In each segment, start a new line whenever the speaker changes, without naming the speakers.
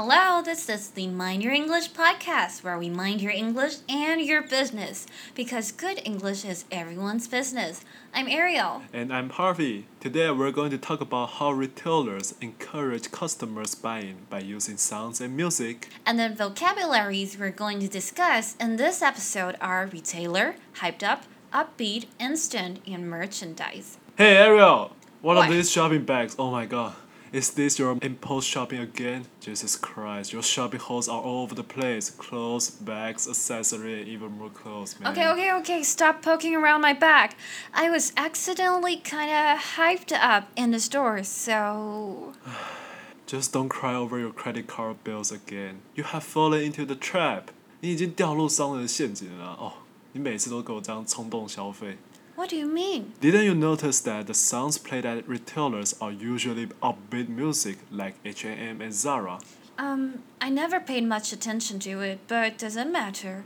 Hello, this is the Mind Your English podcast where we mind your English and your business because good English is everyone's business. I'm Ariel.
And I'm Harvey. Today we're going to talk about how retailers encourage customers buying by using sounds and music.
And the vocabularies we're going to discuss in this episode are retailer, hyped up, upbeat, instant, and merchandise.
Hey Ariel, what,
What?
are these shopping bags? Oh my god. Is this your impulse shopping again? Jesus Christ, your shopping hauls are all over the place. Clothes, bags, accessory, and even more clothes, man.
Okay, okay, okay, stop poking around my back. I was accidentally kind of hyped up in the store, so.
Just don't cry over your credit card bills again. You have fallen into the trap. 你已经掉入商人的陷阱了哦。你每次都给我这样冲动消费。
What do you mean?
Didn't you notice that the sounds played at retailers are usually upbeat music like H&M and Zara?
Um, I never paid much attention to it, but does it matter?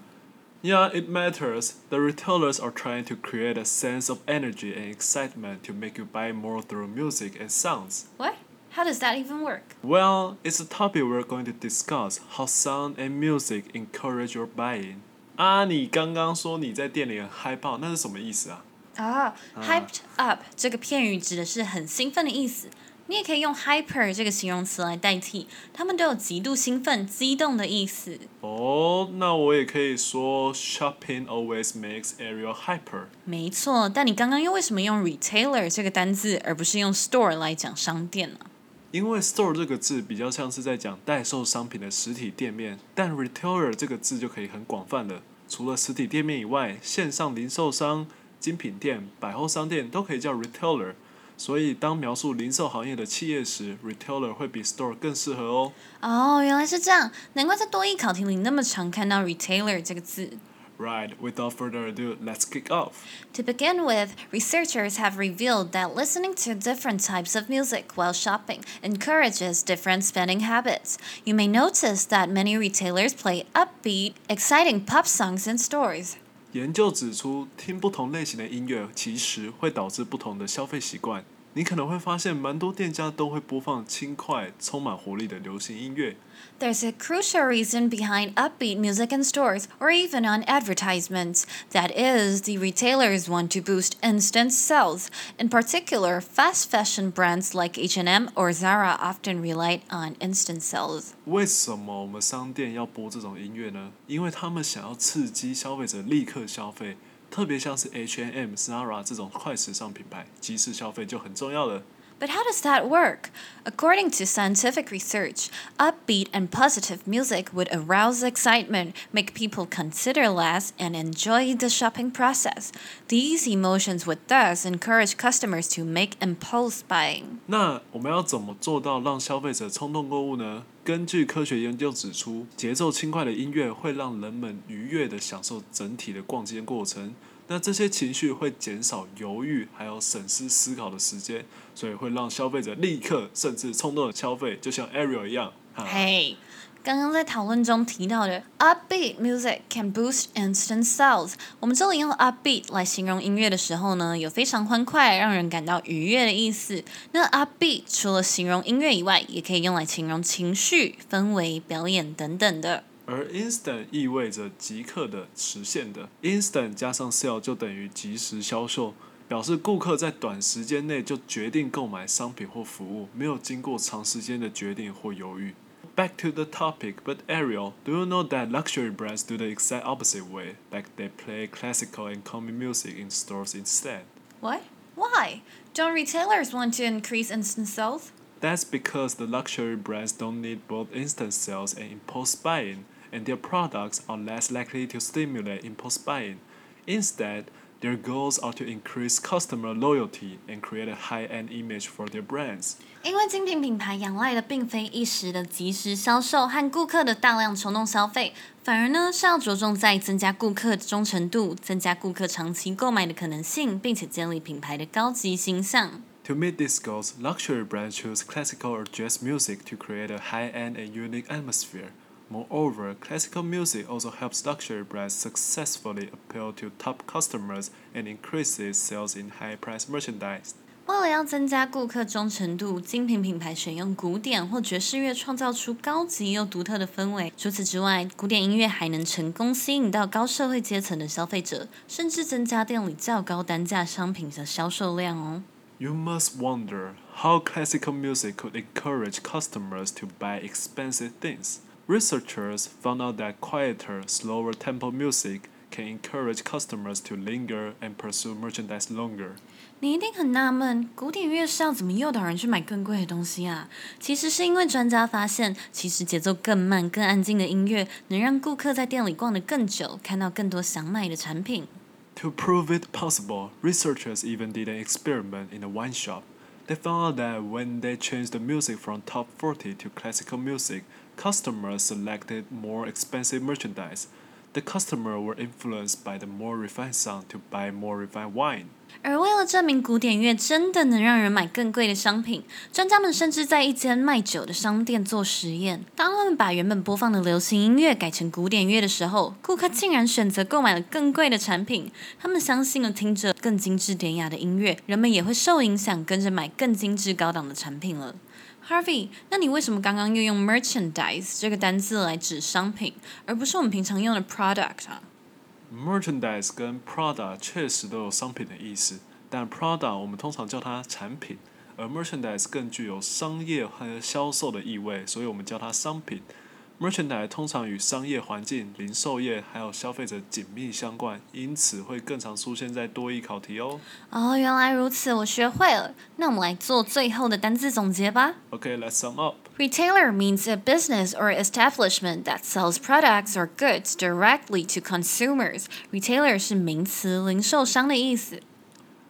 Yeah, it matters. The retailers are trying to create a sense of energy and excitement to make you buy more through music and sounds.
What? How does that even work?
Well, it's a topic we're going to discuss how sound and music encourage your buying. 啊，你刚刚说你在店里很嗨爆，那是什么意思啊？
啊、h y p e d up 这个片语指的是很兴奋的意思。你也可以用 hyper 这个形容词来代替，它们都有极度兴奋、激动的意思。
哦，那我也可以说 shopping always makes Ariel hyper。
没错，但你刚刚又为什么用 retailer 这个单字，而不是用 store 来讲商店呢？
因为 store 这个字比较像是在讲代售商品的实体店面，但 retailer 这个字就可以很广泛了。除了实体店面以外，线上零售商、精品店、百货商店都可以叫 retailer。所以，当描述零售行业的企业时，retailer 会比 store 更适合哦。
哦，原来是这样，难怪在多益考题里那么常看到 retailer 这个字。
Right, without further ado, let's kick off.
To begin with, researchers have revealed that listening to different types of music while shopping encourages different spending habits. You may notice that many retailers play upbeat, exciting pop songs in stores.
研究指出，听不同类型的音乐其实会导致不同的消费习惯。你可能会发现，蛮多店家都会播放轻快、充满活力的流行音乐。
There's a crucial reason behind upbeat music in stores or even on advertisements. That is, the retailers want to boost instant sales. In particular, fast fashion brands like H&M or Zara often rely on instant sales.
为什么我们商店要播这种音乐呢？因为他们想要刺激消费者立刻消费， 特别像是 H&M、Zara 这种快时尚品牌，即时消费就很重要了。
But how does that work? According to scientific research, upbeat and positive music would arouse excitement, make people consider less, and enjoy the shopping process. These emotions would thus encourage customers to make impulse buying.
那我们要怎么做到让消费者冲动购物呢？ 根据科学研究指出，节奏轻快的音乐会让人们愉悦地享受整体的逛街过程。那这些情绪会减少犹豫，还有审思思考的时间，所以会让消费者立刻甚至冲动的消费，就像 Ariel 一样。
嘿刚刚在讨论中提到的 upbeat music can boost instant sales。我们这里用 upbeat 来形容音乐的时候呢，有非常欢快、让人感到愉悦的意思。那 upbeat 除了形容音乐以外，也可以用来形容情绪、氛围、表演等等的。
而 instant 意味着即刻的、实现的，instant 加上 sale 就等于即时销售，表示顾客在短时间内就决定购买商品或服务，没有经过长时间的决定或犹豫。Back to the topic, but Ariel, do you know that luxury brands do the exact opposite way? Like they play classical and common music in stores instead.
What? Why? Don't retailers want to increase instant sales?
That's because the luxury brands don't need both instant sales and impulse buying, and their products are less likely to stimulate impulse buying. Instead, their goals are to increase customer loyalty and create a high end image for their brands.
因为精品品牌仰赖的并非一时的即时销售和顾客的大量冲动消费，反而呢是要着重在增加顾客的忠诚度，增加顾客长期购买的可能性，并且建立品牌的高级形象。
To meet these goals, luxury brands choose classical or jazz music to create a high end and unique atmosphere. Moreover, classical music also helps luxury brands successfully appeal to top customers and increases sales in high price merchandise.
为了要增加顾客忠诚度，精品品牌选用古典或爵士乐，创造出高级又独特的氛围。除此之外，古典音乐还能成功吸引到高社会阶层的消费者，甚至增加店里较高单价商品的销售量哦。
You must wonder how classical music could encourage customers to buy expensive things. Researchers found out that quieter, slower tempo music can encourage customers to linger and pursue merchandise longer.
你一定很纳闷，古典乐是要怎么诱导人去买更贵的东西啊？其实是因为专家发现，其实节奏更慢、更安静的音乐，能让顾客在店里逛得更久，看到更多想买的产品。
To prove it possible, researchers even did an experiment in a wine shop. They found that when they changed the music from top 40 to classical music, customers selected more expensive merchandise. The customer were influenced by the more refined sound to buy more refined wine.
而为了证明古典乐真的能让人买更贵的商品，专家们甚至在一间卖酒的商店做实验。当他们把原本播放的流行音乐改成古典乐的时候，顾客竟然选择购买了更贵的产品。他们相信了听着更精致典雅的音乐，人们也会受影响，跟着买更精致高档的产品了。Harvey，那你为什么刚刚又用 merchandise 这个单字来指商品，而不是我们平常用的 product 啊
？Merchandise 跟 product 确实都有商品的意思，但 product 我们通常叫它产品，而 Merchandise 更具有商业和销售的意味，所以我们叫它商品。merchandise 通常与商业环境、零售业还有消费者紧密相关，因此会更常出现在多益考题哦。
哦，原来如此，我学会了。那我们来做最后的单字总结吧。
Okay，let's sum up.
Retailer means a business or establishment that sells products or goods directly to consumers. Retailer 是名词，零售商的意思。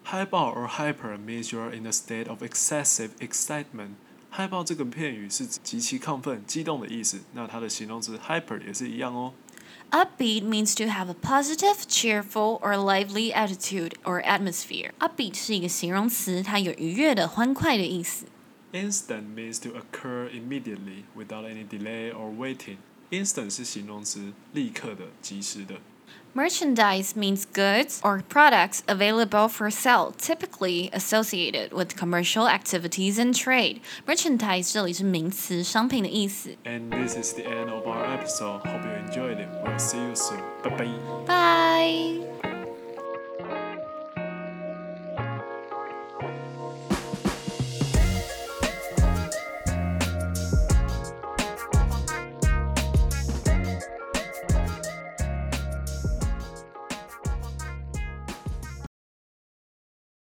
Hyped up or hyper means you're in a state of excessive excitement. 嗨爆这个片语是指极其亢奋、激动的意思，那它的形容词 hyper 也是一样哦。
Upbeat means to have a positive, cheerful, or lively attitude or atmosphere. Upbeat 是一个形容词，它有愉悦的、欢快的意思。
Instant means to occur immediately without any delay or waiting. Instant 是形容词，立刻的、及时的。
Merchandise means goods or products available for sale, typically associated with commercial activities and trade. Merchandise 这里是名词，商品的意思。
And this is the end of our episode. Hope you enjoyed it. We'll see you soon. Bye bye.
Bye.